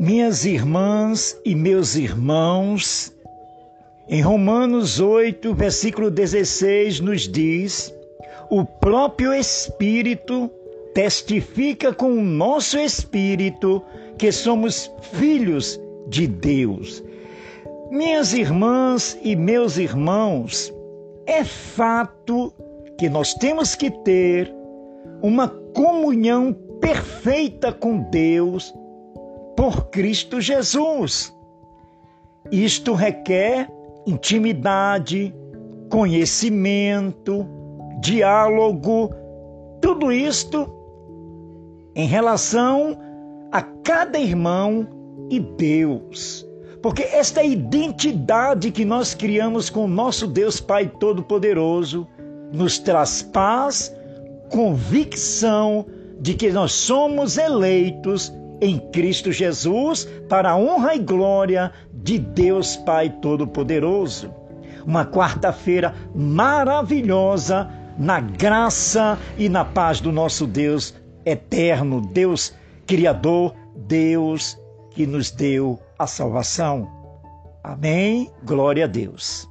Minhas irmãs e meus irmãos, em Romanos 8, versículo 16, nos diz: o próprio Espírito testifica com o nosso espírito que somos filhos de Deus. Minhas irmãs e meus irmãos, é fato que nós temos que ter uma comunhão perfeita com Deus por Cristo Jesus. Isto requer intimidade, conhecimento, diálogo, tudo isto em relação a cada irmão e Deus. Porque esta identidade que nós criamos com o nosso Deus Pai Todo-Poderoso nos traz paz, convicção de que nós somos eleitos em Cristo Jesus para a honra e glória de Deus Pai Todo-Poderoso. Uma quarta-feira maravilhosa na graça e na paz do nosso Deus eterno, Deus Criador, Deus que nos deu a salvação. Amém. Glória a Deus.